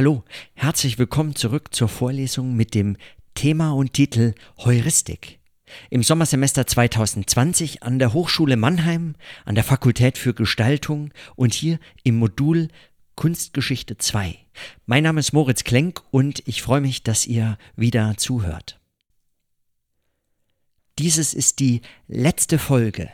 Hallo, herzlich willkommen zurück zur Vorlesung mit dem Thema und Titel Heuristik. Im Sommersemester 2020 an der Hochschule Mannheim, an der Fakultät für Gestaltung und hier im Modul Kunstgeschichte 2. Mein Name ist Moritz Klenk und ich freue mich, dass ihr wieder zuhört. Dieses ist die letzte Folge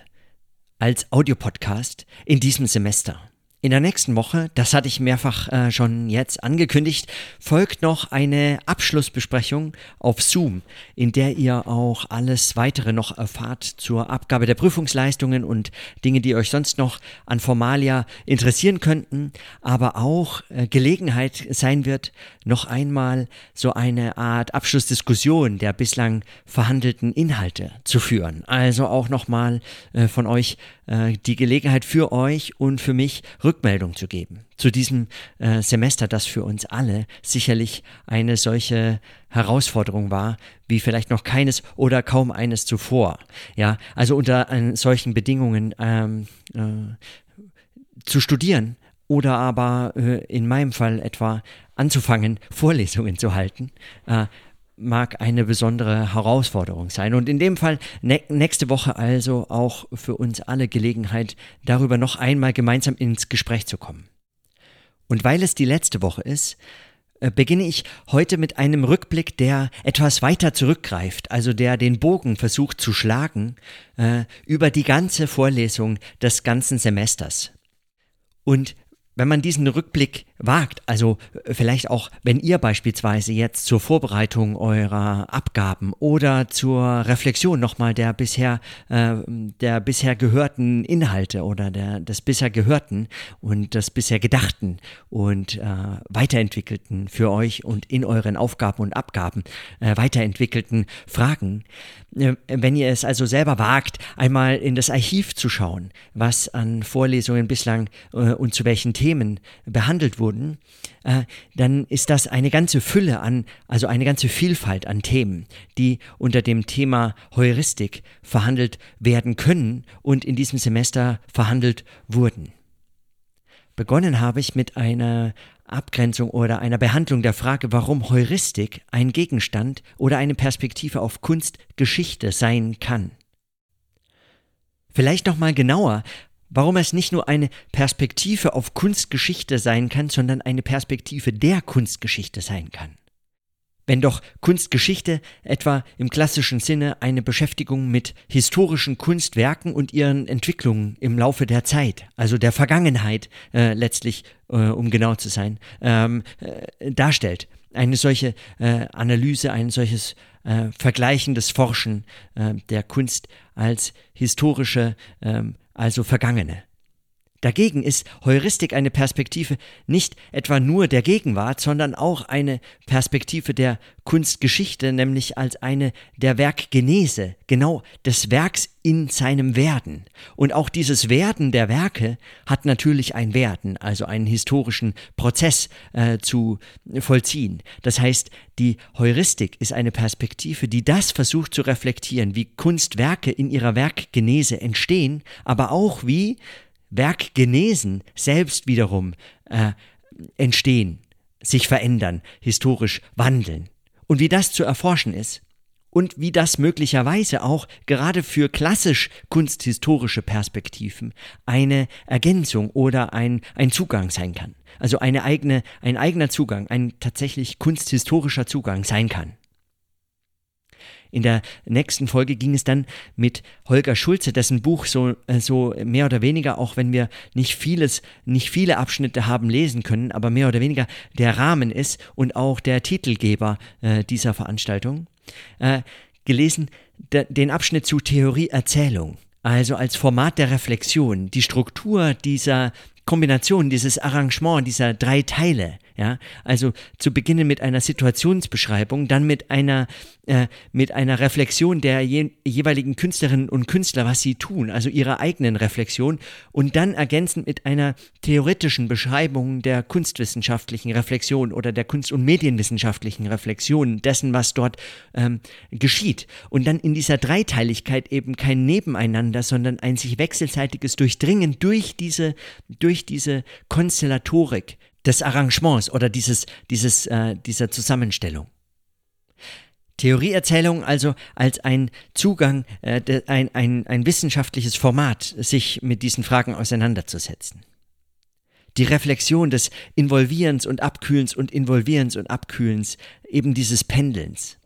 als Audiopodcast in diesem Semester. In der nächsten Woche, das hatte ich mehrfach äh, schon jetzt angekündigt, folgt noch eine Abschlussbesprechung auf Zoom, in der ihr auch alles weitere noch erfahrt zur Abgabe der Prüfungsleistungen und Dinge, die euch sonst noch an Formalia interessieren könnten, aber auch äh, Gelegenheit sein wird, noch einmal so eine Art Abschlussdiskussion der bislang verhandelten Inhalte zu führen. Also auch nochmal äh, von euch äh, die Gelegenheit für euch und für mich Rückmeldung zu geben zu diesem äh, Semester, das für uns alle sicherlich eine solche Herausforderung war, wie vielleicht noch keines oder kaum eines zuvor. Ja, also unter äh, solchen Bedingungen ähm, äh, zu studieren oder aber äh, in meinem Fall etwa anzufangen, Vorlesungen zu halten, mag eine besondere Herausforderung sein. Und in dem Fall ne nächste Woche also auch für uns alle Gelegenheit, darüber noch einmal gemeinsam ins Gespräch zu kommen. Und weil es die letzte Woche ist, äh, beginne ich heute mit einem Rückblick, der etwas weiter zurückgreift, also der den Bogen versucht zu schlagen äh, über die ganze Vorlesung des ganzen Semesters. Und wenn man diesen Rückblick wagt, also äh, vielleicht auch, wenn ihr beispielsweise jetzt zur Vorbereitung eurer Abgaben oder zur Reflexion nochmal der bisher, äh, der bisher gehörten Inhalte oder der, des bisher gehörten und des bisher gedachten und äh, weiterentwickelten für euch und in euren Aufgaben und Abgaben äh, weiterentwickelten Fragen, äh, wenn ihr es also selber wagt, einmal in das Archiv zu schauen, was an Vorlesungen bislang äh, und zu welchen Themen behandelt wurde, wurden, äh, dann ist das eine ganze Fülle an, also eine ganze Vielfalt an Themen, die unter dem Thema Heuristik verhandelt werden können und in diesem Semester verhandelt wurden. Begonnen habe ich mit einer Abgrenzung oder einer Behandlung der Frage, warum Heuristik ein Gegenstand oder eine Perspektive auf Kunstgeschichte sein kann. Vielleicht noch mal genauer, Warum es nicht nur eine Perspektive auf Kunstgeschichte sein kann, sondern eine Perspektive der Kunstgeschichte sein kann. Wenn doch Kunstgeschichte etwa im klassischen Sinne eine Beschäftigung mit historischen Kunstwerken und ihren Entwicklungen im Laufe der Zeit, also der Vergangenheit äh, letztlich, äh, um genau zu sein, ähm, äh, darstellt. Eine solche äh, Analyse, ein solches äh, vergleichendes Forschen äh, der Kunst als historische ähm, also Vergangene. Dagegen ist Heuristik eine Perspektive nicht etwa nur der Gegenwart, sondern auch eine Perspektive der Kunstgeschichte, nämlich als eine der Werkgenese, genau des Werks in seinem Werden. Und auch dieses Werden der Werke hat natürlich ein Werden, also einen historischen Prozess äh, zu vollziehen. Das heißt, die Heuristik ist eine Perspektive, die das versucht zu reflektieren, wie Kunstwerke in ihrer Werkgenese entstehen, aber auch wie Werkgenesen selbst wiederum äh, entstehen, sich verändern, historisch wandeln. Und wie das zu erforschen ist und wie das möglicherweise auch gerade für klassisch kunsthistorische Perspektiven eine Ergänzung oder ein, ein Zugang sein kann. Also eine eigene, ein eigener Zugang, ein tatsächlich kunsthistorischer Zugang sein kann. In der nächsten Folge ging es dann mit Holger Schulze, dessen Buch so, äh, so mehr oder weniger, auch wenn wir nicht vieles, nicht viele Abschnitte haben lesen können, aber mehr oder weniger der Rahmen ist und auch der Titelgeber äh, dieser Veranstaltung, äh, gelesen den Abschnitt zu Theorie Erzählung. Also als Format der Reflexion, die Struktur dieser Kombination, dieses Arrangement dieser drei Teile, ja, also zu beginnen mit einer Situationsbeschreibung, dann mit einer, äh, mit einer Reflexion der je, jeweiligen Künstlerinnen und Künstler, was sie tun, also ihrer eigenen Reflexion und dann ergänzend mit einer theoretischen Beschreibung der kunstwissenschaftlichen Reflexion oder der kunst- und medienwissenschaftlichen Reflexion dessen, was dort ähm, geschieht. Und dann in dieser Dreiteiligkeit eben kein Nebeneinander, sondern ein sich wechselseitiges Durchdringen durch diese, durch diese Konstellatorik des Arrangements oder dieses, dieses, äh, dieser Zusammenstellung. Theorieerzählung also als ein Zugang, äh, ein, ein, ein wissenschaftliches Format, sich mit diesen Fragen auseinanderzusetzen. Die Reflexion des Involvierens und Abkühlens und Involvierens und Abkühlens, eben dieses Pendelns.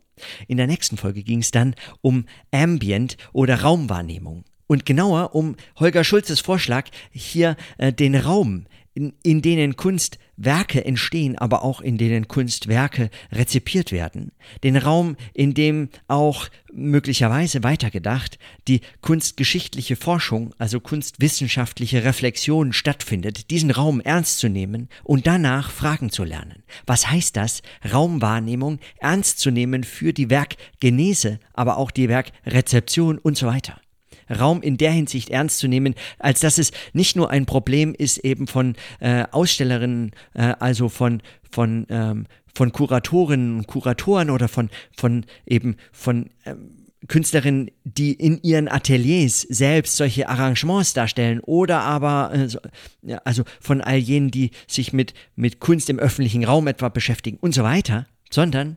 In der nächsten Folge ging es dann um Ambient oder Raumwahrnehmung. Und genauer um Holger Schulzes Vorschlag, hier äh, den Raum, in, in denen Kunstwerke entstehen, aber auch in denen Kunstwerke rezipiert werden. Den Raum, in dem auch möglicherweise weitergedacht die kunstgeschichtliche Forschung, also kunstwissenschaftliche Reflexion stattfindet, diesen Raum ernst zu nehmen und danach Fragen zu lernen. Was heißt das, Raumwahrnehmung ernst zu nehmen für die Werkgenese, aber auch die Werkrezeption und so weiter? Raum in der Hinsicht ernst zu nehmen, als dass es nicht nur ein Problem ist eben von äh, Ausstellerinnen, äh, also von, von, ähm, von Kuratorinnen und Kuratoren oder von, von eben von ähm, Künstlerinnen, die in ihren Ateliers selbst solche Arrangements darstellen oder aber äh, also von all jenen, die sich mit, mit Kunst im öffentlichen Raum etwa beschäftigen und so weiter, sondern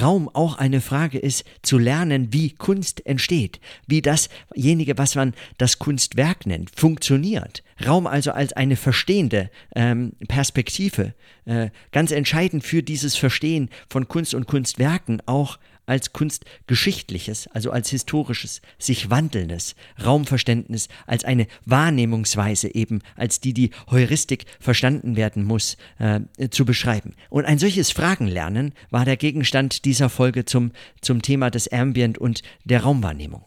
Raum auch eine Frage ist, zu lernen, wie Kunst entsteht, wie dasjenige, was man das Kunstwerk nennt, funktioniert. Raum also als eine verstehende ähm, Perspektive, äh, ganz entscheidend für dieses Verstehen von Kunst und Kunstwerken auch als kunstgeschichtliches, also als historisches, sich wandelndes Raumverständnis, als eine Wahrnehmungsweise eben, als die die Heuristik verstanden werden muss, äh, zu beschreiben. Und ein solches Fragenlernen war der Gegenstand dieser Folge zum, zum Thema des Ambient und der Raumwahrnehmung.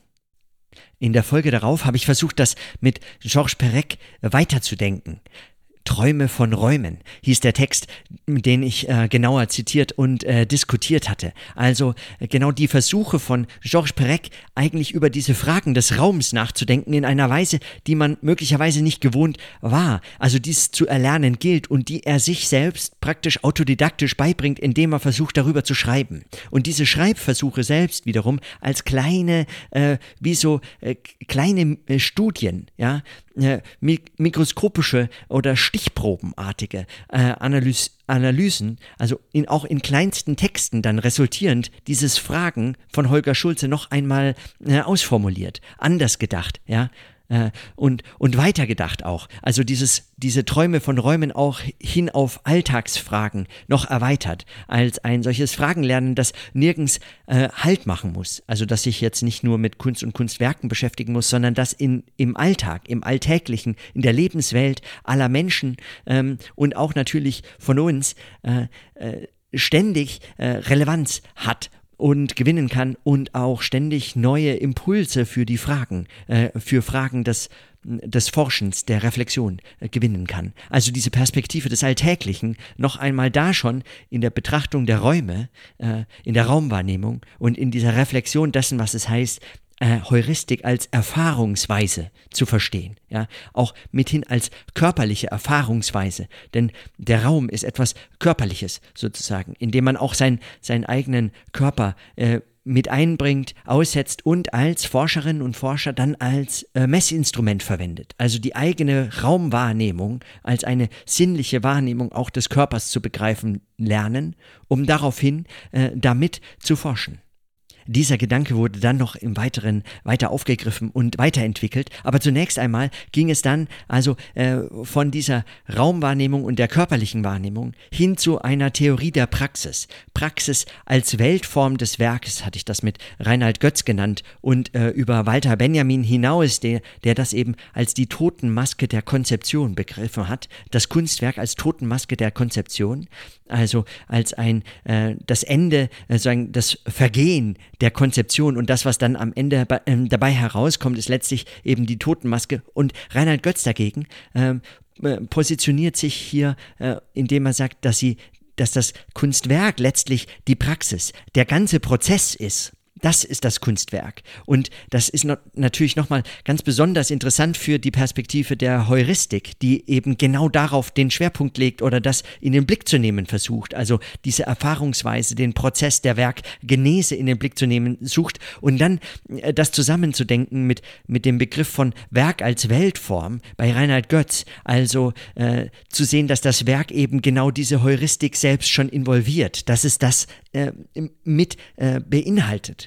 In der Folge darauf habe ich versucht, das mit Georges Perec weiterzudenken. Träume von Räumen hieß der Text, den ich äh, genauer zitiert und äh, diskutiert hatte. Also äh, genau die Versuche von Georges Perec, eigentlich über diese Fragen des Raums nachzudenken in einer Weise, die man möglicherweise nicht gewohnt war. Also dies zu erlernen gilt und die er sich selbst praktisch autodidaktisch beibringt, indem er versucht darüber zu schreiben. Und diese Schreibversuche selbst wiederum als kleine, äh, wie so äh, kleine Studien, ja, mikroskopische oder stichprobenartige äh, Analyse, Analysen, also in, auch in kleinsten Texten dann resultierend, dieses Fragen von Holger Schulze noch einmal äh, ausformuliert, anders gedacht, ja äh, und, und weitergedacht auch. Also dieses, diese Träume von Räumen auch hin auf Alltagsfragen noch erweitert, als ein solches Fragenlernen, das nirgends äh, Halt machen muss. Also dass sich jetzt nicht nur mit Kunst und Kunstwerken beschäftigen muss, sondern das in, im Alltag, im Alltäglichen, in der Lebenswelt aller Menschen ähm, und auch natürlich von uns äh, äh, ständig äh, Relevanz hat und gewinnen kann und auch ständig neue Impulse für die Fragen, äh, für Fragen des, des Forschens, der Reflexion äh, gewinnen kann. Also diese Perspektive des Alltäglichen noch einmal da schon in der Betrachtung der Räume, äh, in der Raumwahrnehmung und in dieser Reflexion dessen, was es heißt, äh, Heuristik als Erfahrungsweise zu verstehen, ja, auch mithin als körperliche Erfahrungsweise, denn der Raum ist etwas Körperliches sozusagen, indem man auch sein, seinen eigenen Körper äh, mit einbringt, aussetzt und als Forscherinnen und Forscher dann als äh, Messinstrument verwendet. Also die eigene Raumwahrnehmung als eine sinnliche Wahrnehmung auch des Körpers zu begreifen lernen, um daraufhin äh, damit zu forschen. Dieser Gedanke wurde dann noch im Weiteren weiter aufgegriffen und weiterentwickelt. Aber zunächst einmal ging es dann also äh, von dieser Raumwahrnehmung und der körperlichen Wahrnehmung hin zu einer Theorie der Praxis. Praxis als Weltform des Werkes hatte ich das mit Reinhard Götz genannt und äh, über Walter Benjamin hinaus, der, der das eben als die Totenmaske der Konzeption begriffen hat. Das Kunstwerk als Totenmaske der Konzeption, also als ein äh, das Ende, äh, das Vergehen der Konzeption und das, was dann am Ende äh, dabei herauskommt, ist letztlich eben die Totenmaske. Und Reinhard Götz dagegen ähm, äh, positioniert sich hier, äh, indem er sagt, dass sie dass das Kunstwerk letztlich die Praxis, der ganze Prozess ist, Das ist das Kunstwerk. Und das ist no natürlich nochmal ganz besonders interessant für die Perspektive der Heuristik, die eben genau darauf den Schwerpunkt legt oder das in den Blick zu nehmen versucht. Also diese Erfahrungsweise, den Prozess der Werkgenese in den Blick zu nehmen sucht und dann äh, das zusammenzudenken mit, mit dem Begriff von Werk als Weltform bei Reinhard Götz. Also äh, zu sehen, dass das Werk eben genau diese Heuristik selbst schon involviert, dass es das äh, mit äh, beinhaltet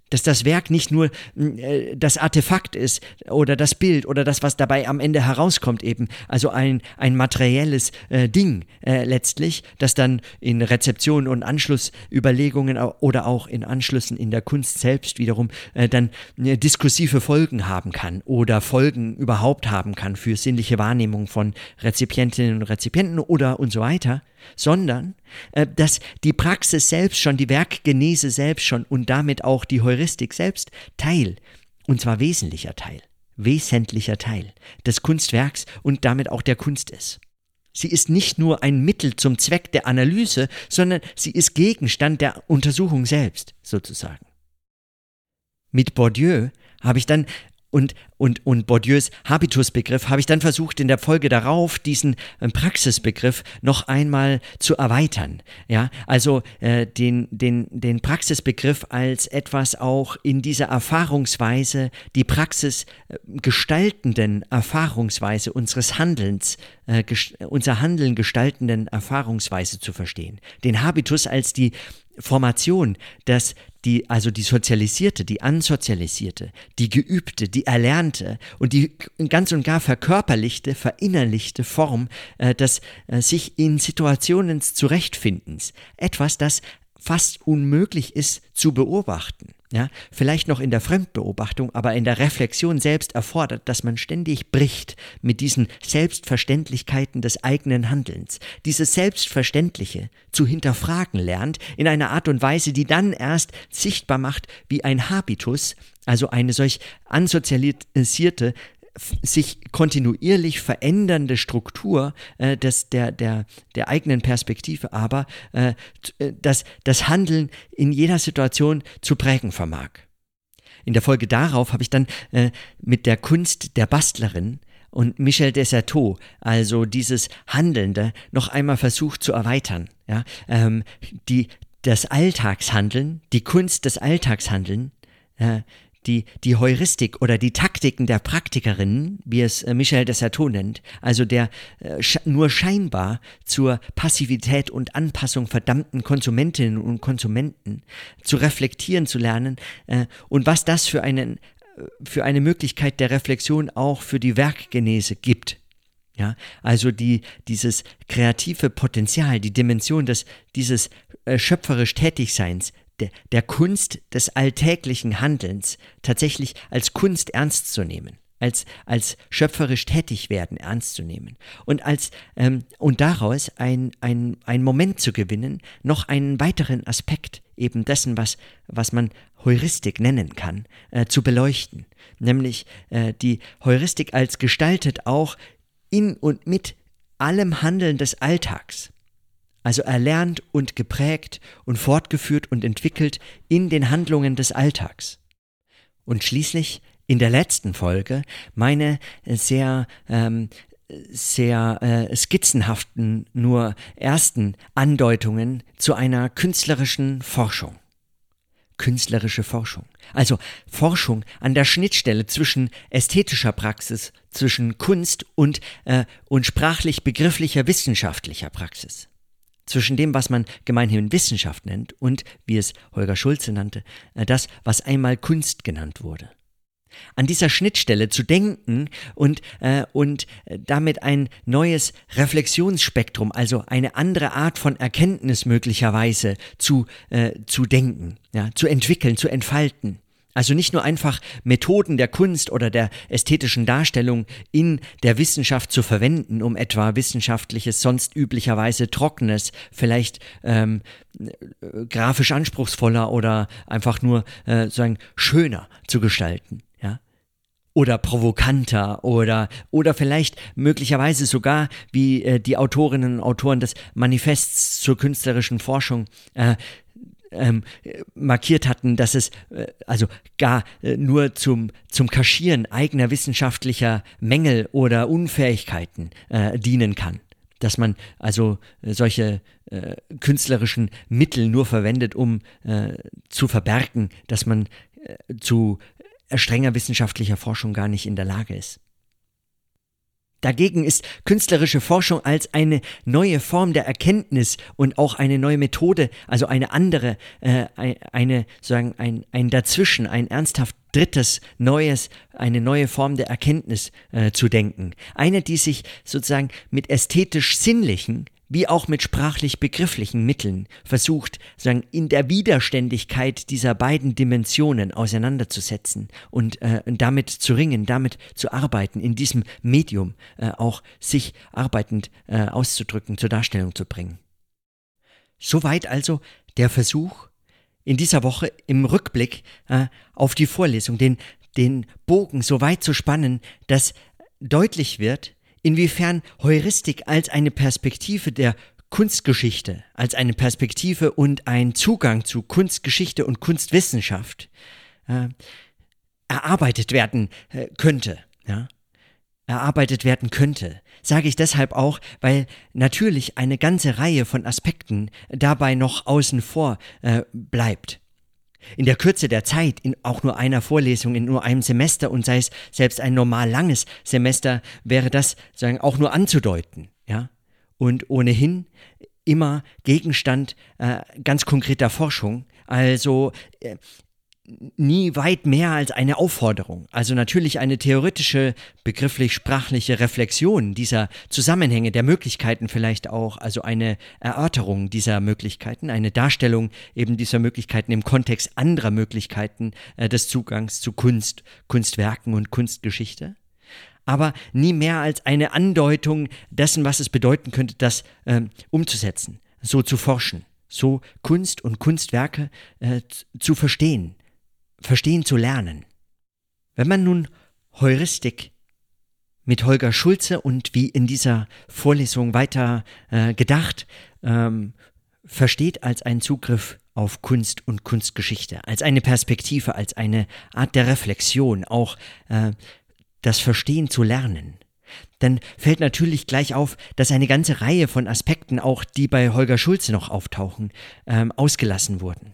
dass das Werk nicht nur äh, das Artefakt ist oder das Bild oder das, was dabei am Ende herauskommt eben, also ein, ein materielles äh, Ding äh, letztlich, das dann in Rezeption und Anschlussüberlegungen oder auch in Anschlüssen in der Kunst selbst wiederum äh, dann äh, diskursive Folgen haben kann oder Folgen überhaupt haben kann für sinnliche Wahrnehmung von Rezipientinnen und Rezipienten oder und so weiter, sondern äh, dass die Praxis selbst schon, die Werkgenese selbst schon und damit auch die Heuristik selbst Teil, und zwar wesentlicher Teil, wesentlicher Teil des Kunstwerks und damit auch der Kunst ist. Sie ist nicht nur ein Mittel zum Zweck der Analyse, sondern sie ist Gegenstand der Untersuchung selbst, sozusagen. Mit Bourdieu habe ich dann und, und, und Bourdieus Habitusbegriff habe ich dann versucht, in der Folge darauf diesen äh, Praxisbegriff noch einmal zu erweitern. Ja, also äh, den, den, den Praxisbegriff als etwas auch in dieser Erfahrungsweise, die Praxis äh, gestaltenden Erfahrungsweise unseres Handelns, äh, unser Handeln gestaltenden Erfahrungsweise zu verstehen. Den Habitus als die Formation, dass die, also die sozialisierte, die ansozialisierte, die geübte, die erlernte und die ganz und gar verkörperlichte, verinnerlichte Form äh, des äh, sich in Situationen zurechtfindens. Etwas, das fast unmöglich ist zu beobachten. Ja, vielleicht noch in der Fremdbeobachtung, aber in der Reflexion selbst erfordert, dass man ständig bricht mit diesen Selbstverständlichkeiten des eigenen Handelns, dieses Selbstverständliche zu hinterfragen lernt in einer Art und Weise, die dann erst sichtbar macht, wie ein Habitus, also eine solch ansozialisierte, sich kontinuierlich verändernde Struktur äh, des, der, der, der eigenen Perspektive aber äh, äh, das, das Handeln in jeder Situation zu prägen vermag. In der Folge darauf habe ich dann äh, mit der Kunst der Bastlerin und Michel Desertot, also dieses Handelnde, noch einmal versucht zu erweitern. Ja? Ähm, die, das Alltagshandeln, die Kunst des Alltagshandeln, äh, die, die Heuristik oder die Taktiken der Praktikerinnen, wie es äh, Michel Desato nennt, also der äh, nur scheinbar zur Passivität und Anpassung verdammten Konsumentinnen und Konsumenten zu reflektieren zu lernen äh, und was das für, einen, äh, für eine Möglichkeit der Reflexion auch für die Werkgenese gibt. Ja, also die, dieses kreative Potenzial, die Dimension des, dieses äh, schöpferisch Tätigseins, der, der Kunst des alltäglichen Handelns tatsächlich als Kunst ernst zu nehmen als, als schöpferisch tätig werden ernst zu nehmen und als ähm, und daraus ein, ein, ein Moment zu gewinnen, noch einen weiteren Aspekt eben dessen, was, was man Heuristik nennen kann, äh, zu beleuchten. Nämlich äh, die Heuristik als gestaltet auch in und mit allem Handeln des Alltags also erlernt und geprägt und fortgeführt und entwickelt in den Handlungen des Alltags. Und schließlich in der letzten Folge meine sehr ähm, sehr äh, skizzenhaften, nur ersten Andeutungen zu einer künstlerischen Forschung. Künstlerische Forschung. Also Forschung an der Schnittstelle zwischen ästhetischer Praxis, zwischen Kunst und, äh, und sprachlich begrifflicher wissenschaftlicher Praxis zwischen dem, was man gemeinhin Wissenschaft nennt und, wie es Holger Schulze nannte, äh, das, was einmal Kunst genannt wurde. An dieser Schnittstelle zu denken und, äh, und äh, damit ein neues Reflexionsspektrum, also eine andere Art von Erkenntnis möglicherweise zu, äh, zu denken, ja, zu entwickeln, zu entfalten. Also nicht nur einfach Methoden der Kunst oder der ästhetischen Darstellung in der Wissenschaft zu verwenden, um etwa wissenschaftliches, sonst üblicherweise trockenes, vielleicht ähm, grafisch anspruchsvoller oder einfach nur äh, sagen schöner zu gestalten, ja? Oder provokanter oder oder vielleicht möglicherweise sogar wie äh, die Autorinnen und Autoren des Manifests zur künstlerischen Forschung äh, ähm, markiert hatten, dass es äh, also gar äh, nur zum, zum Kaschieren eigener wissenschaftlicher Mängel oder Unfähigkeiten äh, dienen kann. Dass man also äh, solche äh, künstlerischen Mittel nur verwendet, um äh, zu verbergen, dass man zu strenger wissenschaftlicher Forschung gar nicht in der Lage ist. Dagegen ist künstlerische Forschung als eine neue Form der Erkenntnis und auch eine neue Methode, also eine andere, äh, eine, sagen, ein, ein Dazwischen, ein ernsthaft drittes, neues, eine neue Form der Erkenntnis äh, zu denken. Eine, die sich sozusagen mit ästhetisch sinnlichen wie auch mit sprachlich-begrifflichen Mitteln versucht, sagen, in der Widerständigkeit dieser beiden Dimensionen auseinanderzusetzen und äh, damit zu ringen, damit zu arbeiten, in diesem Medium äh, auch sich arbeitend äh, auszudrücken, zur Darstellung zu bringen. Soweit also der Versuch, in dieser Woche im Rückblick äh, auf die Vorlesung den, den Bogen so weit zu spannen, dass deutlich wird, inwiefern Heuristik als eine Perspektive der Kunstgeschichte, als eine Perspektive und ein Zugang zu Kunstgeschichte und Kunstwissenschaft äh, erarbeitet werden äh, könnte. Ja? erarbeitet werden könnte. Sage ich deshalb auch, weil natürlich eine ganze Reihe von Aspekten dabei noch außen vor äh, bleibt. In der Kürze der Zeit, in auch nur einer Vorlesung, in nur einem Semester und sei es selbst ein normal langes Semester, wäre das sagen, auch nur anzudeuten. Ja? Und ohnehin immer Gegenstand äh, ganz konkreter Forschung. Also äh, nie weit mehr als eine Aufforderung, also natürlich eine theoretische, begrifflich-sprachliche Reflexion dieser Zusammenhänge, der Möglichkeiten vielleicht auch, also eine Erörterung dieser Möglichkeiten, eine Darstellung eben dieser Möglichkeiten im Kontext anderer Möglichkeiten äh, des Zugangs zu Kunst, Kunstwerken und Kunstgeschichte. Aber nie mehr als eine Andeutung dessen, was es bedeuten könnte, das äh, umzusetzen, so zu forschen, so Kunst und Kunstwerke äh, zu verstehen, verstehen zu lernen. Wenn man nun Heuristik mit Holger Schulze und wie in dieser Vorlesung weiter äh, gedacht, ähm, versteht als einen Zugriff auf Kunst und Kunstgeschichte, als eine Perspektive, als eine Art der Reflexion, auch äh, das Verstehen zu lernen, dann fällt natürlich gleich auf, dass eine ganze Reihe von Aspekten, auch die bei Holger Schulze noch auftauchen, ähm, ausgelassen wurden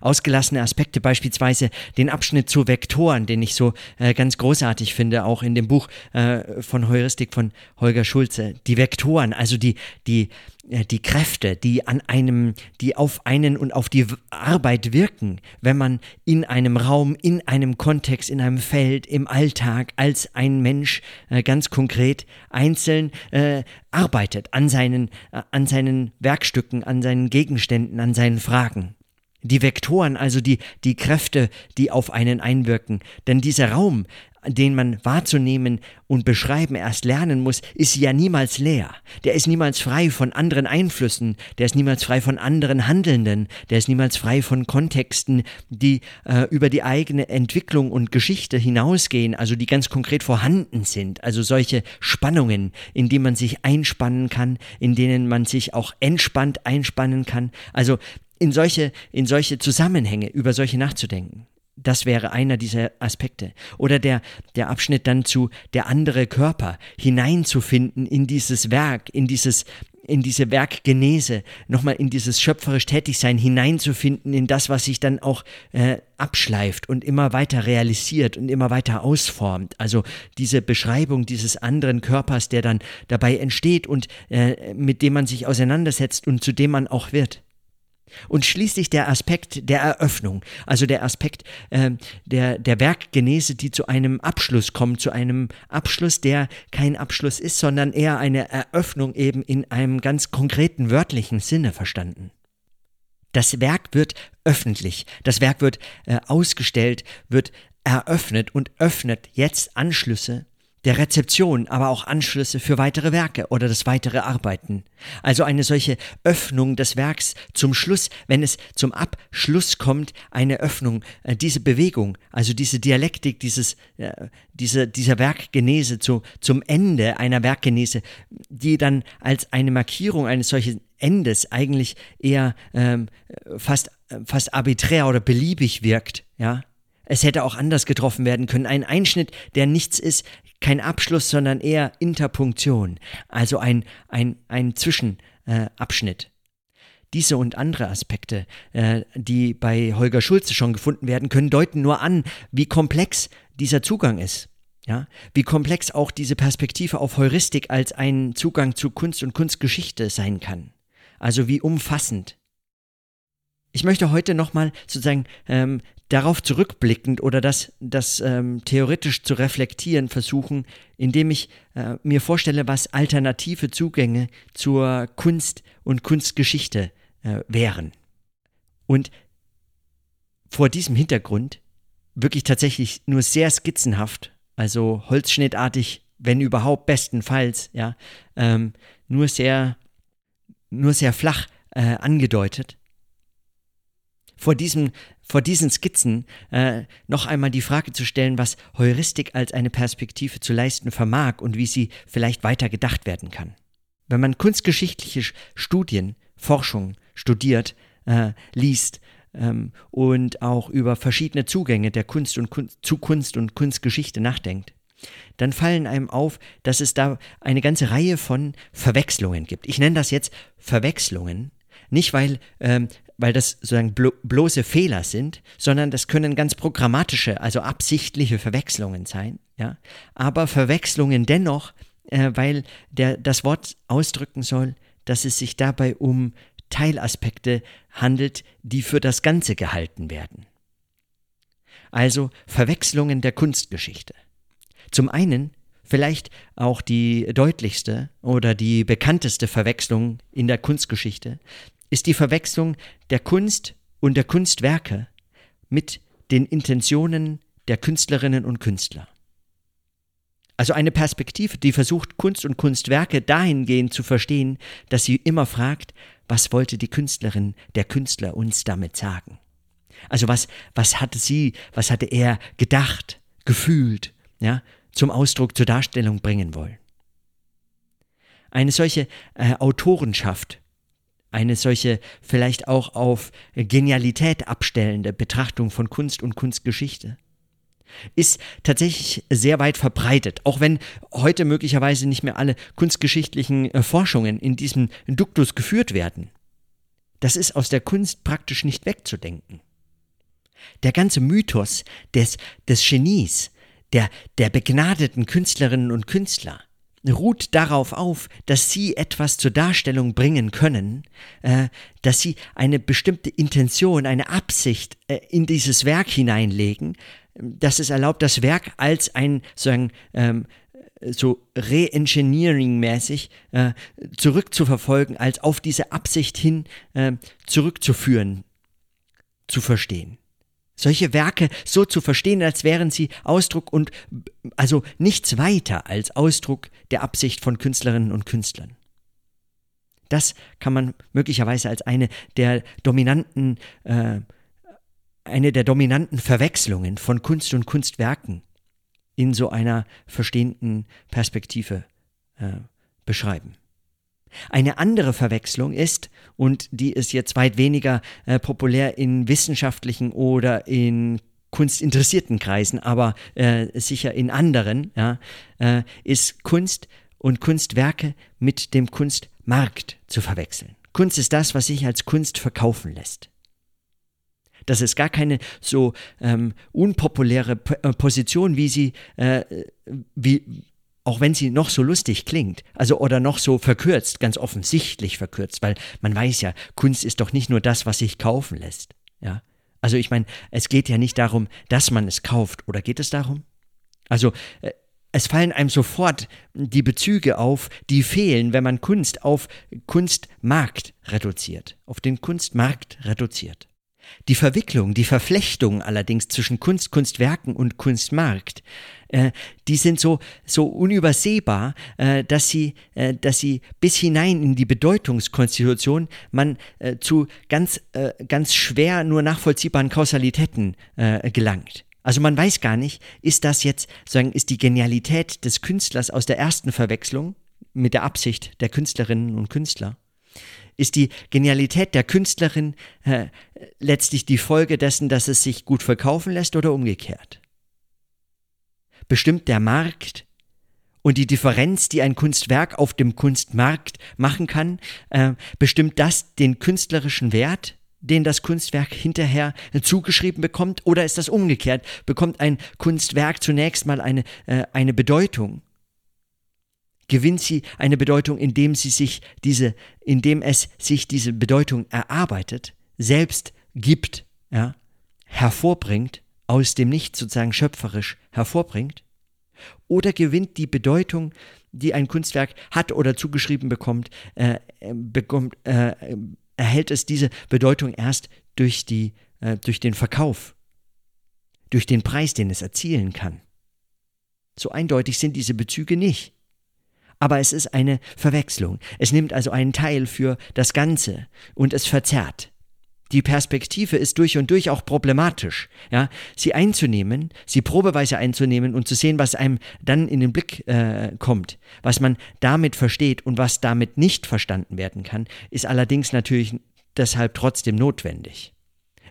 ausgelassene Aspekte, beispielsweise den Abschnitt zu Vektoren, den ich so äh, ganz großartig finde, auch in dem Buch äh, von Heuristik von Holger Schulze. Die Vektoren, also die, die, äh, die Kräfte, die an einem, die auf einen und auf die Arbeit wirken, wenn man in einem Raum, in einem Kontext, in einem Feld, im Alltag als ein Mensch äh, ganz konkret einzeln äh, arbeitet an seinen, äh, an seinen Werkstücken, an seinen Gegenständen, an seinen Fragen. Die Vektoren, also die, die Kräfte, die auf einen einwirken. Denn dieser Raum, den man wahrzunehmen und beschreiben erst lernen muss, ist ja niemals leer. Der ist niemals frei von anderen Einflüssen, der ist niemals frei von anderen Handelnden, der ist niemals frei von Kontexten, die äh, über die eigene Entwicklung und Geschichte hinausgehen, also die ganz konkret vorhanden sind, also solche Spannungen, in die man sich einspannen kann, in denen man sich auch entspannt einspannen kann. Also in solche, in solche Zusammenhänge, über solche nachzudenken. Das wäre einer dieser Aspekte. Oder der, der Abschnitt dann zu der andere Körper hineinzufinden in dieses Werk, in dieses, in diese Werkgenese, nochmal in dieses schöpferisch Tätigsein hineinzufinden, in das, was sich dann auch äh, abschleift und immer weiter realisiert und immer weiter ausformt. Also diese Beschreibung dieses anderen Körpers, der dann dabei entsteht und äh, mit dem man sich auseinandersetzt und zu dem man auch wird. Und schließlich der Aspekt der Eröffnung, also der Aspekt äh, der, der Werkgenese, die zu einem Abschluss kommt, zu einem Abschluss, der kein Abschluss ist, sondern eher eine Eröffnung eben in einem ganz konkreten wörtlichen Sinne verstanden. Das Werk wird öffentlich, das Werk wird äh, ausgestellt, wird eröffnet und öffnet jetzt Anschlüsse der Rezeption, aber auch Anschlüsse für weitere Werke oder das weitere Arbeiten. Also eine solche Öffnung des Werks zum Schluss, wenn es zum Abschluss kommt, eine Öffnung, äh, diese Bewegung, also diese Dialektik, dieses, äh, diese, dieser Werkgenese zu, zum Ende einer Werkgenese, die dann als eine Markierung eines solchen Endes eigentlich eher ähm, fast, fast arbiträr oder beliebig wirkt, ja. Es hätte auch anders getroffen werden können. Ein Einschnitt, der nichts ist, kein Abschluss, sondern eher Interpunktion, also ein, ein, ein Zwischenabschnitt. Äh, diese und andere Aspekte, äh, die bei Holger Schulze schon gefunden werden können, deuten nur an, wie komplex dieser Zugang ist. Ja, wie komplex auch diese Perspektive auf Heuristik als ein Zugang zu Kunst und Kunstgeschichte sein kann. Also wie umfassend. Ich möchte heute nochmal sozusagen ähm, darauf zurückblickend oder das, das ähm, theoretisch zu reflektieren versuchen, indem ich äh, mir vorstelle, was alternative Zugänge zur Kunst und Kunstgeschichte äh, wären. Und vor diesem Hintergrund wirklich tatsächlich nur sehr skizzenhaft, also holzschnittartig, wenn überhaupt bestenfalls, ja, ähm, nur sehr, nur sehr flach äh, angedeutet. Vor, diesem, vor diesen Skizzen äh, noch einmal die Frage zu stellen, was Heuristik als eine Perspektive zu leisten vermag und wie sie vielleicht weiter gedacht werden kann. Wenn man kunstgeschichtliche Studien, Forschung studiert, äh, liest ähm, und auch über verschiedene Zugänge der Kunst und Kunst, zu Kunst und Kunstgeschichte nachdenkt, dann fallen einem auf, dass es da eine ganze Reihe von Verwechslungen gibt. Ich nenne das jetzt Verwechslungen, nicht weil, ähm, weil das sozusagen blo bloße Fehler sind, sondern das können ganz programmatische, also absichtliche Verwechslungen sein, ja, aber Verwechslungen dennoch, äh, weil der, das Wort ausdrücken soll, dass es sich dabei um Teilaspekte handelt, die für das Ganze gehalten werden. Also Verwechslungen der Kunstgeschichte. Zum einen vielleicht auch die deutlichste oder die bekannteste Verwechslung in der Kunstgeschichte ist die Verwechslung der Kunst und der Kunstwerke mit den Intentionen der Künstlerinnen und Künstler. Also eine Perspektive, die versucht, Kunst und Kunstwerke dahingehend zu verstehen, dass sie immer fragt, was wollte die Künstlerin, der Künstler uns damit sagen? Also was, was hatte sie, was hatte er gedacht, gefühlt, ja, zum Ausdruck, zur Darstellung bringen wollen? Eine solche äh, Autorenschaft, eine solche vielleicht auch auf Genialität abstellende Betrachtung von Kunst und Kunstgeschichte ist tatsächlich sehr weit verbreitet, auch wenn heute möglicherweise nicht mehr alle kunstgeschichtlichen äh, Forschungen in diesem Duktus geführt werden. Das ist aus der Kunst praktisch nicht wegzudenken. Der ganze Mythos des, des Genies, der, der begnadeten Künstlerinnen und Künstler, ruht darauf auf, dass sie etwas zur Darstellung bringen können, äh, dass sie eine bestimmte Intention, eine Absicht äh, in dieses Werk hineinlegen, dass es erlaubt, das Werk als ein sozusagen ähm, so Re-Engineering-mäßig äh, zurückzuverfolgen, als auf diese Absicht hin äh, zurückzuführen, zu verstehen. Solche Werke so zu verstehen, als wären sie Ausdruck und also nichts weiter als Ausdruck der Absicht von Künstlerinnen und Künstlern. Das kann man möglicherweise als eine der dominanten äh, eine der dominanten Verwechslungen von Kunst und Kunstwerken in so einer verstehenden Perspektive äh, beschreiben. Eine andere Verwechslung ist, und die ist jetzt weit weniger äh, populär in wissenschaftlichen oder in kunstinteressierten Kreisen, aber äh, sicher in anderen, ja, äh, ist Kunst und Kunstwerke mit dem Kunstmarkt zu verwechseln. Kunst ist das, was sich als Kunst verkaufen lässt. Das ist gar keine so ähm, unpopuläre P äh, Position, wie sie, äh, wie, auch wenn sie noch so lustig klingt, also oder noch so verkürzt, ganz offensichtlich verkürzt, weil man weiß ja, Kunst ist doch nicht nur das, was sich kaufen lässt. Ja, also ich meine, es geht ja nicht darum, dass man es kauft, oder geht es darum? Also äh, es fallen einem sofort die Bezüge auf, die fehlen, wenn man Kunst auf Kunstmarkt reduziert, auf den Kunstmarkt reduziert. Die Verwicklung, die Verflechtung allerdings zwischen Kunst, Kunstwerken und Kunstmarkt, äh, die sind so, so unübersehbar, äh, dass, sie, äh, dass sie bis hinein in die Bedeutungskonstitution man äh, zu ganz, äh, ganz schwer nur nachvollziehbaren Kausalitäten äh, gelangt. Also man weiß gar nicht, ist das jetzt, sagen, ist die Genialität des Künstlers aus der ersten Verwechslung mit der Absicht der Künstlerinnen und Künstler Ist die Genialität der Künstlerin äh, letztlich die Folge dessen, dass es sich gut verkaufen lässt oder umgekehrt? Bestimmt der Markt und die Differenz, die ein Kunstwerk auf dem Kunstmarkt machen kann, äh, bestimmt das den künstlerischen Wert, den das Kunstwerk hinterher zugeschrieben bekommt, oder ist das umgekehrt? Bekommt ein Kunstwerk zunächst mal eine, äh, eine Bedeutung? Gewinnt sie eine Bedeutung, indem sie sich diese, indem es sich diese Bedeutung erarbeitet, selbst gibt, ja, hervorbringt, aus dem Nichts sozusagen schöpferisch hervorbringt? Oder gewinnt die Bedeutung, die ein Kunstwerk hat oder zugeschrieben bekommt, äh, bekommt äh, erhält es diese Bedeutung erst durch, die, äh, durch den Verkauf, durch den Preis, den es erzielen kann. So eindeutig sind diese Bezüge nicht. Aber es ist eine Verwechslung. Es nimmt also einen Teil für das Ganze und es verzerrt. Die Perspektive ist durch und durch auch problematisch. Ja, sie einzunehmen, sie probeweise einzunehmen und zu sehen, was einem dann in den Blick äh, kommt, was man damit versteht und was damit nicht verstanden werden kann, ist allerdings natürlich deshalb trotzdem notwendig.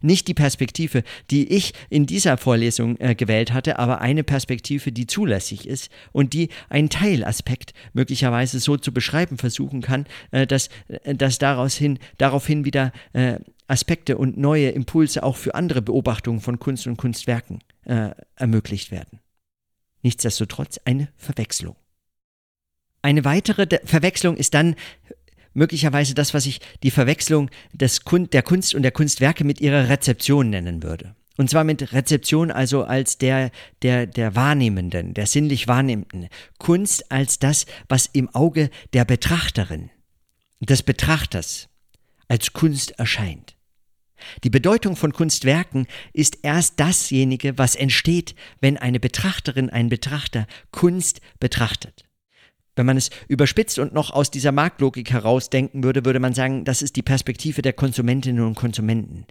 Nicht die Perspektive, die ich in dieser Vorlesung äh, gewählt hatte, aber eine Perspektive, die zulässig ist und die einen Teilaspekt möglicherweise so zu beschreiben versuchen kann, äh, dass, äh, dass daraus hin, daraufhin wieder äh, Aspekte und neue Impulse auch für andere Beobachtungen von Kunst und Kunstwerken äh, ermöglicht werden. Nichtsdestotrotz eine Verwechslung. Eine weitere Verwechslung ist dann möglicherweise das, was ich die Verwechslung des Kun der Kunst und der Kunstwerke mit ihrer Rezeption nennen würde. Und zwar mit Rezeption also als der, der, der Wahrnehmenden, der sinnlich Wahrnehmenden. Kunst als das, was im Auge der Betrachterin, des Betrachters als Kunst erscheint. Die Bedeutung von Kunstwerken ist erst dasjenige, was entsteht, wenn eine Betrachterin, ein Betrachter Kunst betrachtet. Wenn man es überspitzt und noch aus dieser Marktlogik herausdenken würde, würde man sagen, das ist die Perspektive der Konsumentinnen und Konsumenten.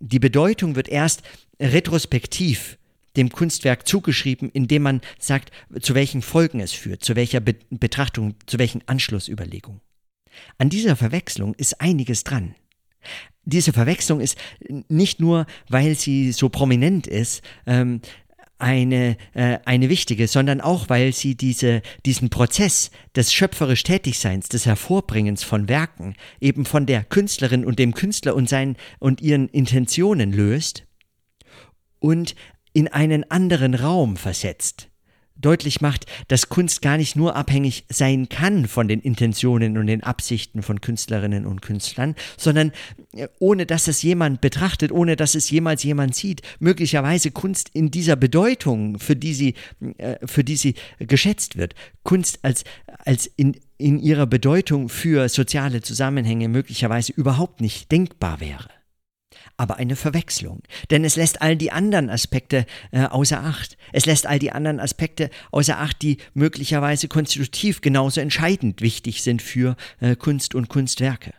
Die Bedeutung wird erst retrospektiv dem Kunstwerk zugeschrieben, indem man sagt, zu welchen Folgen es führt, zu welcher Be Betrachtung, zu welchen Anschlussüberlegungen. An dieser Verwechslung ist einiges dran. Diese Verwechslung ist nicht nur, weil sie so prominent ist, ähm, eine, äh, eine wichtige, sondern auch, weil sie diese, diesen Prozess des schöpferisch Tätigseins, des Hervorbringens von Werken eben von der Künstlerin und dem Künstler und, seinen, und ihren Intentionen löst und in einen anderen Raum versetzt deutlich macht, dass Kunst gar nicht nur abhängig sein kann von den Intentionen und den Absichten von Künstlerinnen und Künstlern, sondern äh, ohne dass es jemand betrachtet, ohne dass es jemals jemand sieht, möglicherweise Kunst in dieser Bedeutung, für die sie, äh, für die sie geschätzt wird, Kunst als, als in, in ihrer Bedeutung für soziale Zusammenhänge möglicherweise überhaupt nicht denkbar wäre aber eine Verwechslung. Denn es lässt all die anderen Aspekte äh, außer Acht. Es lässt all die anderen Aspekte außer Acht, die möglicherweise konstitutiv genauso entscheidend wichtig sind für äh, Kunst und Kunstwerke.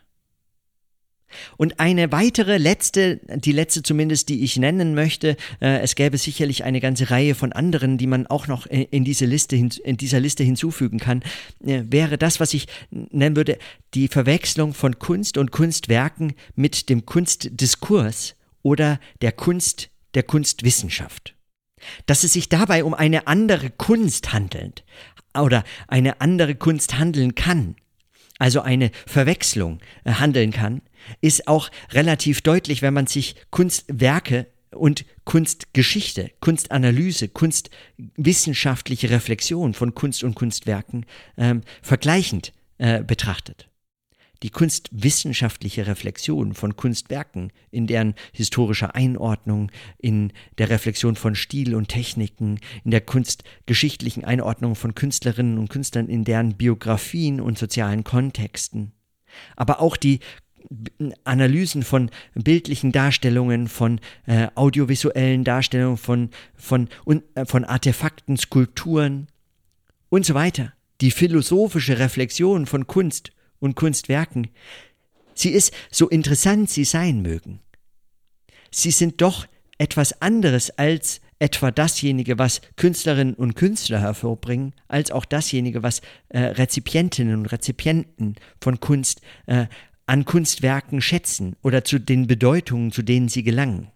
Und eine weitere, letzte, die letzte zumindest, die ich nennen möchte, äh, es gäbe sicherlich eine ganze Reihe von anderen, die man auch noch in, diese Liste, in dieser Liste hinzufügen kann, äh, wäre das, was ich nennen würde, die Verwechslung von Kunst und Kunstwerken mit dem Kunstdiskurs oder der Kunst, der Kunstwissenschaft. Dass es sich dabei um eine andere Kunst handelt oder eine andere Kunst handeln kann, also eine Verwechslung äh, handeln kann, ist auch relativ deutlich, wenn man sich Kunstwerke und Kunstgeschichte, Kunstanalyse, kunstwissenschaftliche Reflexion von Kunst und Kunstwerken ähm, vergleichend äh, betrachtet. Die kunstwissenschaftliche Reflexion von Kunstwerken in deren historischer Einordnung, in der Reflexion von Stil und Techniken, in der kunstgeschichtlichen Einordnung von Künstlerinnen und Künstlern in deren Biografien und sozialen Kontexten, aber auch die Analysen von bildlichen Darstellungen, von äh, audiovisuellen Darstellungen, von, von, un, äh, von Artefakten, Skulpturen und so weiter. Die philosophische Reflexion von Kunst und Kunstwerken. Sie ist, so interessant sie sein mögen. Sie sind doch etwas anderes als etwa dasjenige, was Künstlerinnen und Künstler hervorbringen, als auch dasjenige, was äh, Rezipientinnen und Rezipienten von Kunst äh, an Kunstwerken schätzen oder zu den Bedeutungen, zu denen sie gelangen.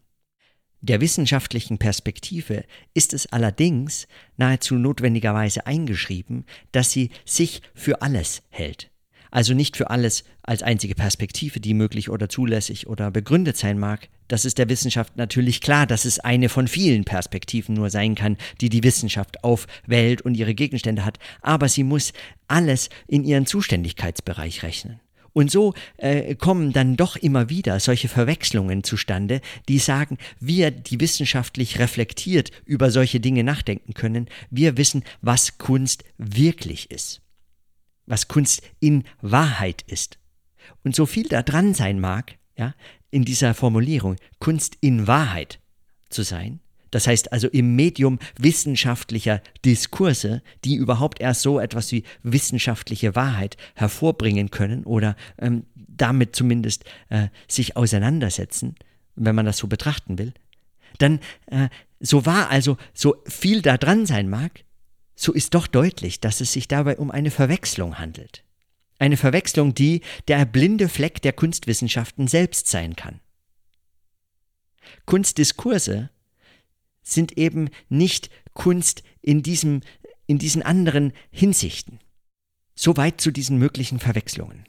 Der wissenschaftlichen Perspektive ist es allerdings nahezu notwendigerweise eingeschrieben, dass sie sich für alles hält. Also nicht für alles als einzige Perspektive, die möglich oder zulässig oder begründet sein mag. Das ist der Wissenschaft natürlich klar, dass es eine von vielen Perspektiven nur sein kann, die die Wissenschaft auf Welt und ihre Gegenstände hat. Aber sie muss alles in ihren Zuständigkeitsbereich rechnen. Und so äh, kommen dann doch immer wieder solche Verwechslungen zustande, die sagen, wir, die wissenschaftlich reflektiert über solche Dinge nachdenken können, wir wissen, was Kunst wirklich ist was Kunst in Wahrheit ist. Und so viel da dran sein mag, ja, in dieser Formulierung, Kunst in Wahrheit zu sein, das heißt also im Medium wissenschaftlicher Diskurse, die überhaupt erst so etwas wie wissenschaftliche Wahrheit hervorbringen können oder ähm, damit zumindest äh, sich auseinandersetzen, wenn man das so betrachten will, dann äh, so wahr also so viel da dran sein mag, so ist doch deutlich, dass es sich dabei um eine Verwechslung handelt. Eine Verwechslung, die der blinde Fleck der Kunstwissenschaften selbst sein kann. Kunstdiskurse sind eben nicht Kunst in, diesem, in diesen anderen Hinsichten. Soweit zu diesen möglichen Verwechslungen.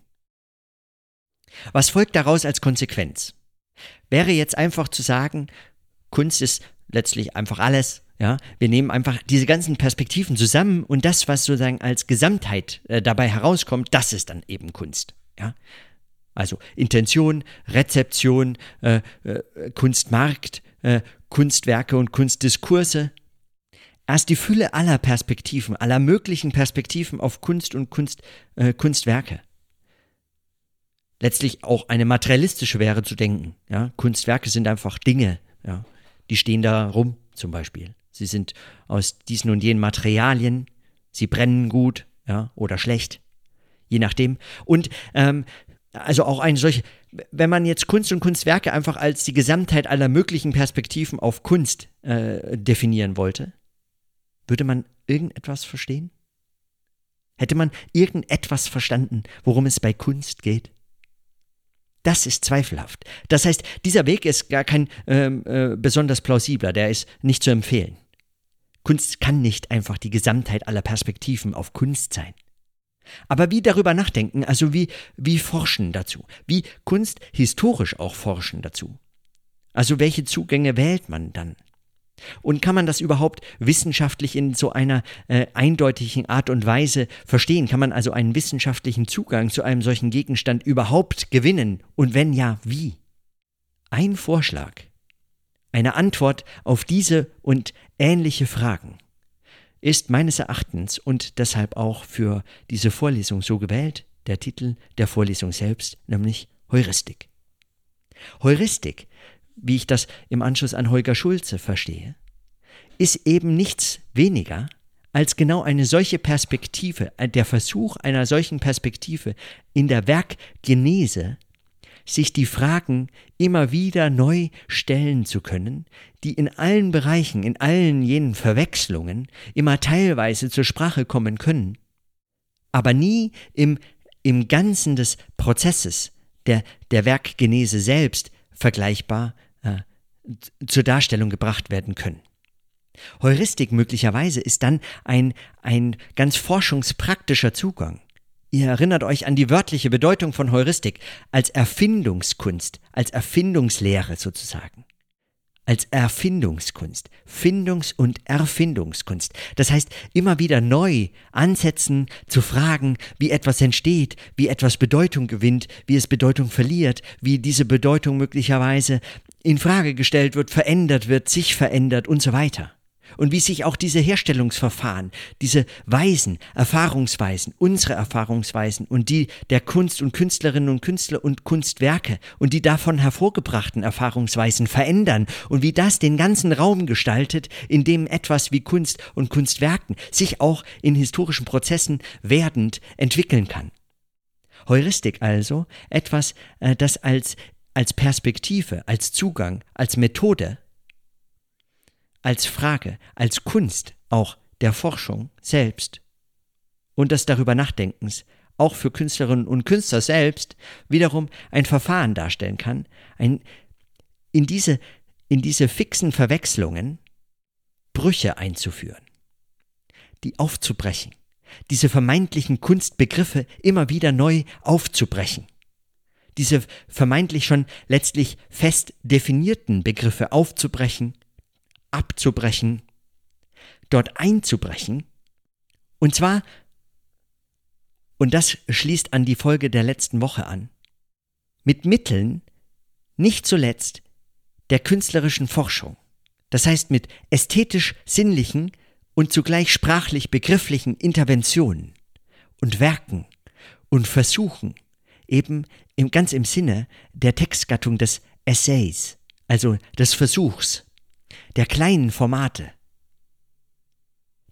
Was folgt daraus als Konsequenz? Wäre jetzt einfach zu sagen, Kunst ist letztlich einfach alles, ja, wir nehmen einfach diese ganzen Perspektiven zusammen und das, was sozusagen als Gesamtheit äh, dabei herauskommt, das ist dann eben Kunst. Ja, also Intention, Rezeption, äh, äh, Kunstmarkt, äh, Kunstwerke und Kunstdiskurse. Erst die Fülle aller Perspektiven, aller möglichen Perspektiven auf Kunst und Kunst, äh, Kunstwerke. Letztlich auch eine materialistische wäre zu denken. Ja? Kunstwerke sind einfach Dinge, ja? die stehen da rum zum Beispiel. Sie sind aus diesen und jenen Materialien. Sie brennen gut, ja, oder schlecht. Je nachdem. Und ähm, also auch eine solche, wenn man jetzt Kunst und Kunstwerke einfach als die Gesamtheit aller möglichen Perspektiven auf Kunst äh, definieren wollte, würde man irgendetwas verstehen? Hätte man irgendetwas verstanden, worum es bei Kunst geht? Das ist zweifelhaft. Das heißt, dieser Weg ist gar kein ähm, äh, besonders plausibler, der ist nicht zu empfehlen. Kunst kann nicht einfach die Gesamtheit aller Perspektiven auf Kunst sein. Aber wie darüber nachdenken, also wie, wie forschen dazu, wie Kunst historisch auch forschen dazu. Also welche Zugänge wählt man dann? Und kann man das überhaupt wissenschaftlich in so einer äh, eindeutigen Art und Weise verstehen? Kann man also einen wissenschaftlichen Zugang zu einem solchen Gegenstand überhaupt gewinnen? Und wenn ja, wie? Ein Vorschlag, eine Antwort auf diese und ähnliche Fragen ist meines Erachtens und deshalb auch für diese Vorlesung so gewählt, der Titel der Vorlesung selbst, nämlich Heuristik. Heuristik, wie ich das im Anschluss an Holger Schulze verstehe, ist eben nichts weniger als genau eine solche Perspektive, der Versuch einer solchen Perspektive in der Werkgenese sich die Fragen immer wieder neu stellen zu können, die in allen Bereichen, in allen jenen Verwechslungen immer teilweise zur Sprache kommen können, aber nie im, im Ganzen des Prozesses der, der Werkgenese selbst vergleichbar äh, zur Darstellung gebracht werden können. Heuristik möglicherweise ist dann ein, ein ganz forschungspraktischer Zugang. Ihr erinnert euch an die wörtliche Bedeutung von Heuristik als Erfindungskunst, als Erfindungslehre sozusagen. Als Erfindungskunst, Findungs- und Erfindungskunst. Das heißt, immer wieder neu ansetzen, zu fragen, wie etwas entsteht, wie etwas Bedeutung gewinnt, wie es Bedeutung verliert, wie diese Bedeutung möglicherweise in Frage gestellt wird, verändert wird, sich verändert und so weiter und wie sich auch diese Herstellungsverfahren, diese Weisen, Erfahrungsweisen, unsere Erfahrungsweisen und die der Kunst und Künstlerinnen und Künstler und Kunstwerke und die davon hervorgebrachten Erfahrungsweisen verändern und wie das den ganzen Raum gestaltet, in dem etwas wie Kunst und Kunstwerken sich auch in historischen Prozessen werdend entwickeln kann. Heuristik also, etwas, äh, das als, als Perspektive, als Zugang, als Methode als Frage, als Kunst auch der Forschung selbst und des darüber Nachdenkens auch für Künstlerinnen und Künstler selbst, wiederum ein Verfahren darstellen kann, ein, in, diese, in diese fixen Verwechslungen Brüche einzuführen, die aufzubrechen, diese vermeintlichen Kunstbegriffe immer wieder neu aufzubrechen, diese vermeintlich schon letztlich fest definierten Begriffe aufzubrechen, abzubrechen, dort einzubrechen, und zwar und das schließt an die Folge der letzten Woche an. Mit Mitteln, nicht zuletzt, der künstlerischen Forschung. Das heißt mit ästhetisch-sinnlichen und zugleich sprachlich-begrifflichen Interventionen und Werken und Versuchen, eben im, ganz im Sinne der Textgattung des Essays, also des Versuchs, der kleinen Formate,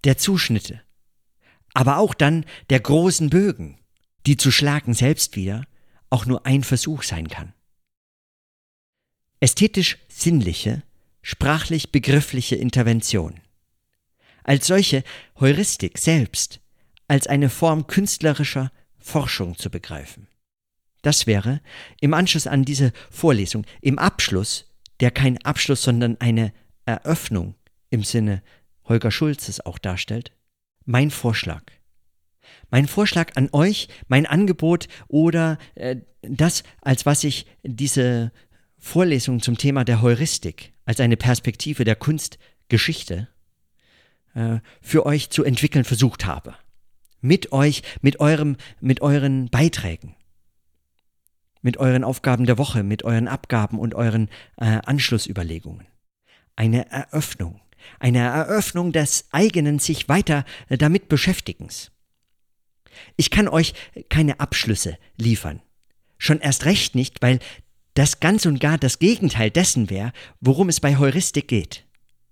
der Zuschnitte, aber auch dann der großen Bögen, die zu schlagen selbst wieder auch nur ein Versuch sein kann. Ästhetisch sinnliche, sprachlich begriffliche Intervention. Als solche Heuristik selbst als eine Form künstlerischer Forschung zu begreifen. Das wäre im Anschluss an diese Vorlesung, im Abschluss, der kein Abschluss, sondern eine Eröffnung im Sinne Holger Schulzes auch darstellt, mein Vorschlag. Mein Vorschlag an euch, mein Angebot oder äh, das, als was ich diese Vorlesung zum Thema der Heuristik als eine Perspektive der Kunstgeschichte äh, für euch zu entwickeln versucht habe. Mit euch, mit eurem, mit euren Beiträgen, mit euren Aufgaben der Woche, mit euren Abgaben und euren äh, Anschlussüberlegungen. Eine Eröffnung eine Eröffnung des eigenen sich weiter äh, damit Beschäftigens. Ich kann euch keine Abschlüsse liefern. Schon erst recht nicht, weil das ganz und gar das Gegenteil dessen wäre, worum es bei Heuristik geht.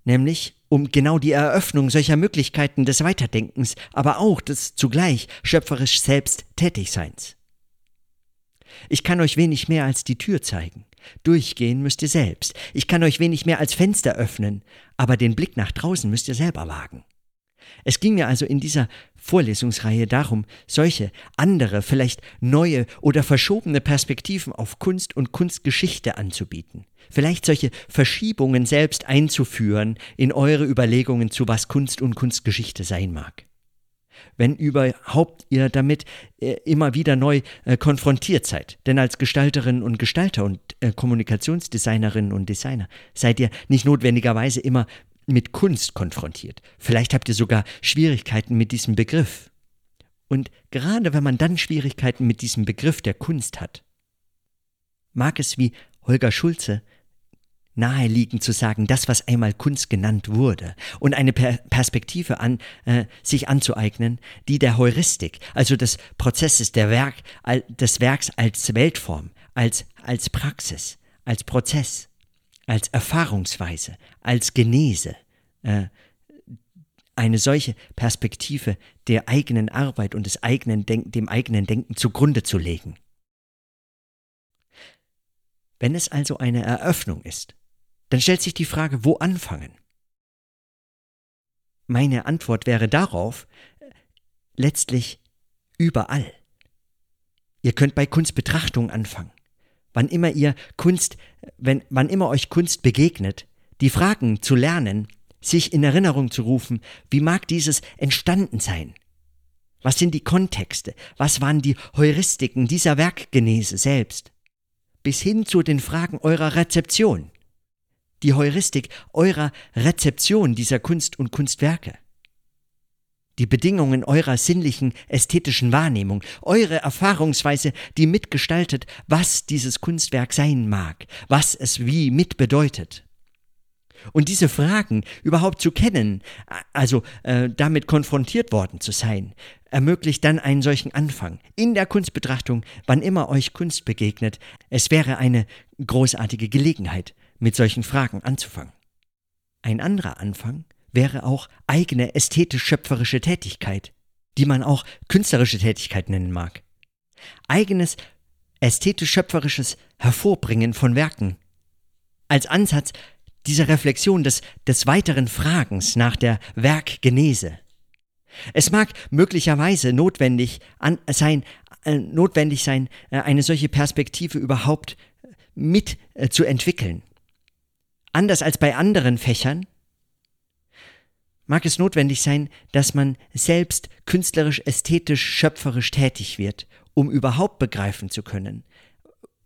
Nämlich um genau die Eröffnung solcher Möglichkeiten des Weiterdenkens, aber auch des zugleich schöpferisch selbst Tätigseins. Ich kann euch wenig mehr als die Tür zeigen. Durchgehen müsst ihr selbst. Ich kann euch wenig mehr als Fenster öffnen, aber den Blick nach draußen müsst ihr selber wagen. Es ging mir also in dieser Vorlesungsreihe darum, solche andere, vielleicht neue oder verschobene Perspektiven auf Kunst und Kunstgeschichte anzubieten. Vielleicht solche Verschiebungen selbst einzuführen in eure Überlegungen zu was Kunst und Kunstgeschichte sein mag wenn überhaupt ihr damit äh, immer wieder neu äh, konfrontiert seid. Denn als Gestalterin und Gestalter und äh, Kommunikationsdesignerinnen und Designer seid ihr nicht notwendigerweise immer mit Kunst konfrontiert. Vielleicht habt ihr sogar Schwierigkeiten mit diesem Begriff. Und gerade wenn man dann Schwierigkeiten mit diesem Begriff der Kunst hat, mag es wie Holger Schulze naheliegend zu sagen, das, was einmal Kunst genannt wurde, und eine per Perspektive an, äh, sich anzueignen, die der Heuristik, also des Prozesses der Werk, des Werks als Weltform, als, als Praxis, als Prozess, als Erfahrungsweise, als Genese, äh, eine solche Perspektive der eigenen Arbeit und des eigenen Denk dem eigenen Denken zugrunde zu legen. Wenn es also eine Eröffnung ist, dann stellt sich die Frage, wo anfangen? Meine Antwort wäre darauf, letztlich überall. Ihr könnt bei Kunstbetrachtung anfangen. Wann immer ihr Kunst, wenn, wann immer euch Kunst begegnet, die Fragen zu lernen, sich in Erinnerung zu rufen, wie mag dieses entstanden sein? Was sind die Kontexte? Was waren die Heuristiken dieser Werkgenese selbst? Bis hin zu den Fragen eurer Rezeption die Heuristik eurer Rezeption dieser Kunst und Kunstwerke. Die Bedingungen eurer sinnlichen, ästhetischen Wahrnehmung, eure Erfahrungsweise, die mitgestaltet, was dieses Kunstwerk sein mag, was es wie mitbedeutet. Und diese Fragen überhaupt zu kennen, also äh, damit konfrontiert worden zu sein, ermöglicht dann einen solchen Anfang in der Kunstbetrachtung, wann immer euch Kunst begegnet. Es wäre eine großartige Gelegenheit, mit solchen Fragen anzufangen. Ein anderer Anfang wäre auch eigene ästhetisch-schöpferische Tätigkeit, die man auch künstlerische Tätigkeit nennen mag. Eigenes ästhetisch-schöpferisches Hervorbringen von Werken. Als Ansatz dieser Reflexion des, des weiteren Fragens nach der Werkgenese. Es mag möglicherweise notwendig an, sein, äh, notwendig sein, äh, eine solche Perspektive überhaupt mit äh, zu entwickeln. Anders als bei anderen Fächern mag es notwendig sein, dass man selbst künstlerisch, ästhetisch, schöpferisch tätig wird, um überhaupt begreifen zu können,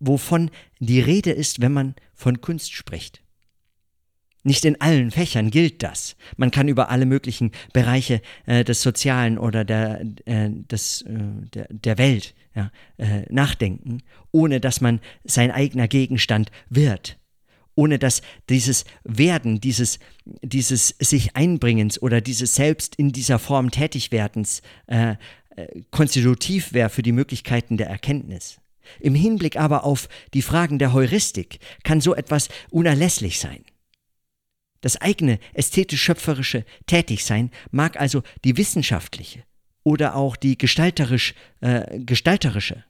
wovon die Rede ist, wenn man von Kunst spricht. Nicht in allen Fächern gilt das. Man kann über alle möglichen Bereiche äh, des Sozialen oder der, äh, des, äh, der, der Welt ja, äh, nachdenken, ohne dass man sein eigener Gegenstand wird. Ohne dass dieses Werden, dieses, dieses sich Einbringens oder dieses selbst in dieser Form Tätigwerdens äh, äh, konstitutiv wäre für die Möglichkeiten der Erkenntnis. Im Hinblick aber auf die Fragen der Heuristik kann so etwas unerlässlich sein. Das eigene ästhetisch-schöpferische Tätigsein mag also die wissenschaftliche oder auch die gestalterisch, äh, gestalterische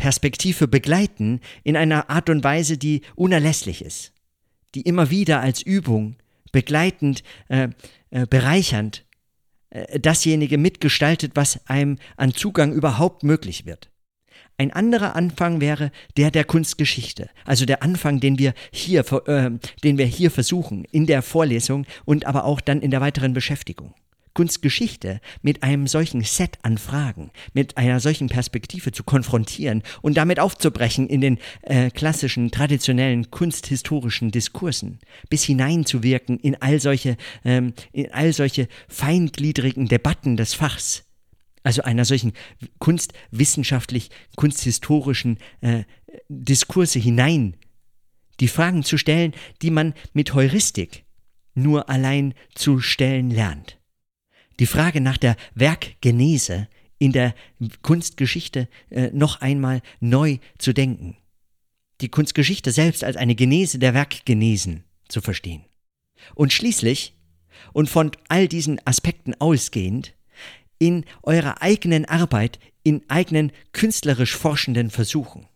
Perspektive begleiten in einer Art und Weise, die unerlässlich ist, die immer wieder als Übung begleitend, äh, äh, bereichernd äh, dasjenige mitgestaltet, was einem an Zugang überhaupt möglich wird. Ein anderer Anfang wäre der der Kunstgeschichte, also der Anfang, den wir hier, äh, den wir hier versuchen in der Vorlesung und aber auch dann in der weiteren Beschäftigung. Kunstgeschichte mit einem solchen Set an Fragen, mit einer solchen Perspektive zu konfrontieren und damit aufzubrechen in den äh, klassischen, traditionellen kunsthistorischen Diskursen, bis hineinzuwirken in all solche, ähm, in all solche feingliedrigen Debatten des Fachs, also einer solchen kunstwissenschaftlich, kunsthistorischen äh, Diskurse hinein, die Fragen zu stellen, die man mit Heuristik nur allein zu stellen lernt. Die Frage nach der Werkgenese in der Kunstgeschichte äh, noch einmal neu zu denken. Die Kunstgeschichte selbst als eine Genese der Werkgenesen zu verstehen. Und schließlich, und von all diesen Aspekten ausgehend, in eurer eigenen Arbeit, in eigenen künstlerisch forschenden Versuchen.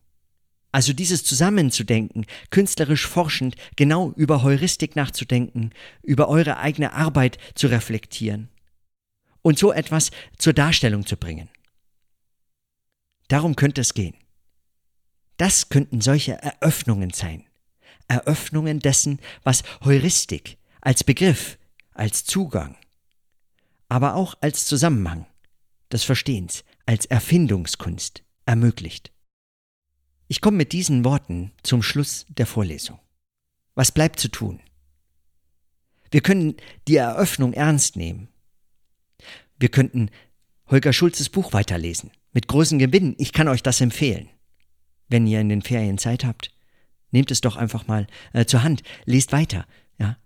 Also dieses Zusammenzudenken, künstlerisch forschend, genau über Heuristik nachzudenken, über eure eigene Arbeit zu reflektieren und so etwas zur Darstellung zu bringen. Darum könnte es gehen. Das könnten solche Eröffnungen sein. Eröffnungen dessen, was Heuristik als Begriff, als Zugang aber auch als Zusammenhang des Verstehens, als Erfindungskunst ermöglicht. Ich komme mit diesen Worten zum Schluss der Vorlesung. Was bleibt zu tun? Wir können die Eröffnung ernst nehmen. Wir könnten Holger Schulzes Buch weiterlesen. Mit großem Gewinn. Ich kann euch das empfehlen. Wenn ihr in den Ferien Zeit habt, nehmt es doch einfach mal äh, zur Hand. Lest weiter. Ja,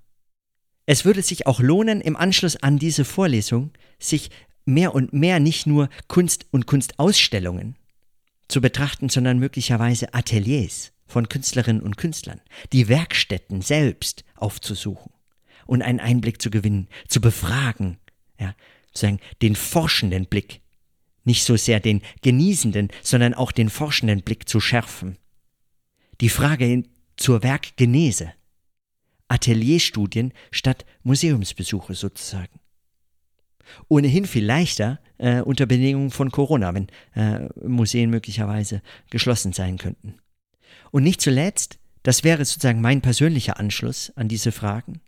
es würde sich auch lohnen, im Anschluss an diese Vorlesung sich mehr und mehr nicht nur Kunst und Kunstausstellungen zu betrachten, sondern möglicherweise Ateliers von Künstlerinnen und Künstlern, die Werkstätten selbst aufzusuchen und einen Einblick zu gewinnen, zu befragen, ja, sozusagen den forschenden Blick, nicht so sehr den genießenden, sondern auch den forschenden Blick zu schärfen. Die Frage zur Werkgenese Atelierstudien statt Museumsbesuche sozusagen. Ohnehin viel leichter äh, unter Bedingungen von Corona, wenn äh, Museen möglicherweise geschlossen sein könnten. Und nicht zuletzt, das wäre sozusagen mein persönlicher Anschluss an diese Fragen,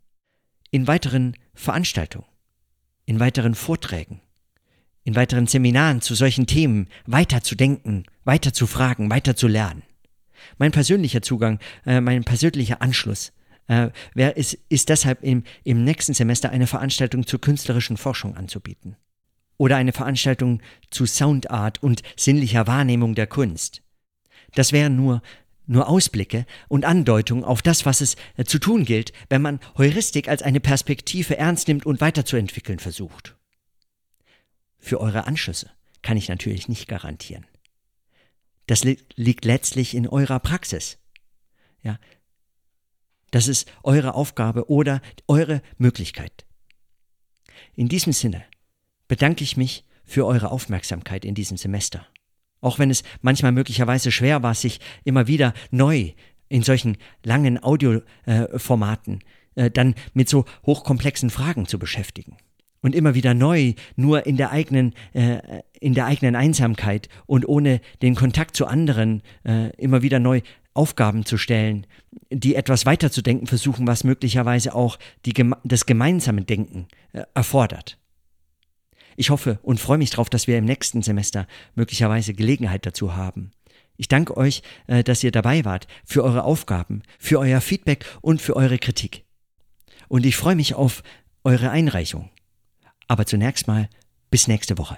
in weiteren Veranstaltungen, in weiteren Vorträgen, in weiteren Seminaren zu solchen Themen weiter zu denken, weiter zu fragen, weiter zu lernen. Mein persönlicher Zugang, äh, mein persönlicher Anschluss äh, wär, ist, ist deshalb im, im nächsten Semester eine Veranstaltung zur künstlerischen Forschung anzubieten. Oder eine Veranstaltung zu Soundart und sinnlicher Wahrnehmung der Kunst. Das wären nur nur Ausblicke und Andeutungen auf das, was es äh, zu tun gilt, wenn man Heuristik als eine Perspektive ernst nimmt und weiterzuentwickeln versucht. Für eure Anschlüsse kann ich natürlich nicht garantieren. Das li liegt letztlich in eurer Praxis. Ja, das ist eure Aufgabe oder eure Möglichkeit. In diesem Sinne bedanke ich mich für eure Aufmerksamkeit in diesem Semester. Auch wenn es manchmal möglicherweise schwer war, sich immer wieder neu in solchen langen Audioformaten äh, dann mit so hochkomplexen Fragen zu beschäftigen. und immer wieder neu, nur in der eigenen, äh, in der eigenen Einsamkeit und ohne den Kontakt zu anderen äh, immer wieder neu Aufgaben zu stellen, die etwas weiterzudenken versuchen, was möglicherweise auch die, das gemeinsame Denken äh, erfordert. Ich hoffe und freue mich darauf, dass wir im nächsten Semester möglicherweise Gelegenheit dazu haben. Ich danke euch, äh, dass ihr dabei wart, für eure Aufgaben, für euer Feedback und für eure Kritik. Und ich freue mich auf eure Einreichung. Aber zunächst mal bis nächste Woche.